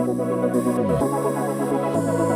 ありがとうございました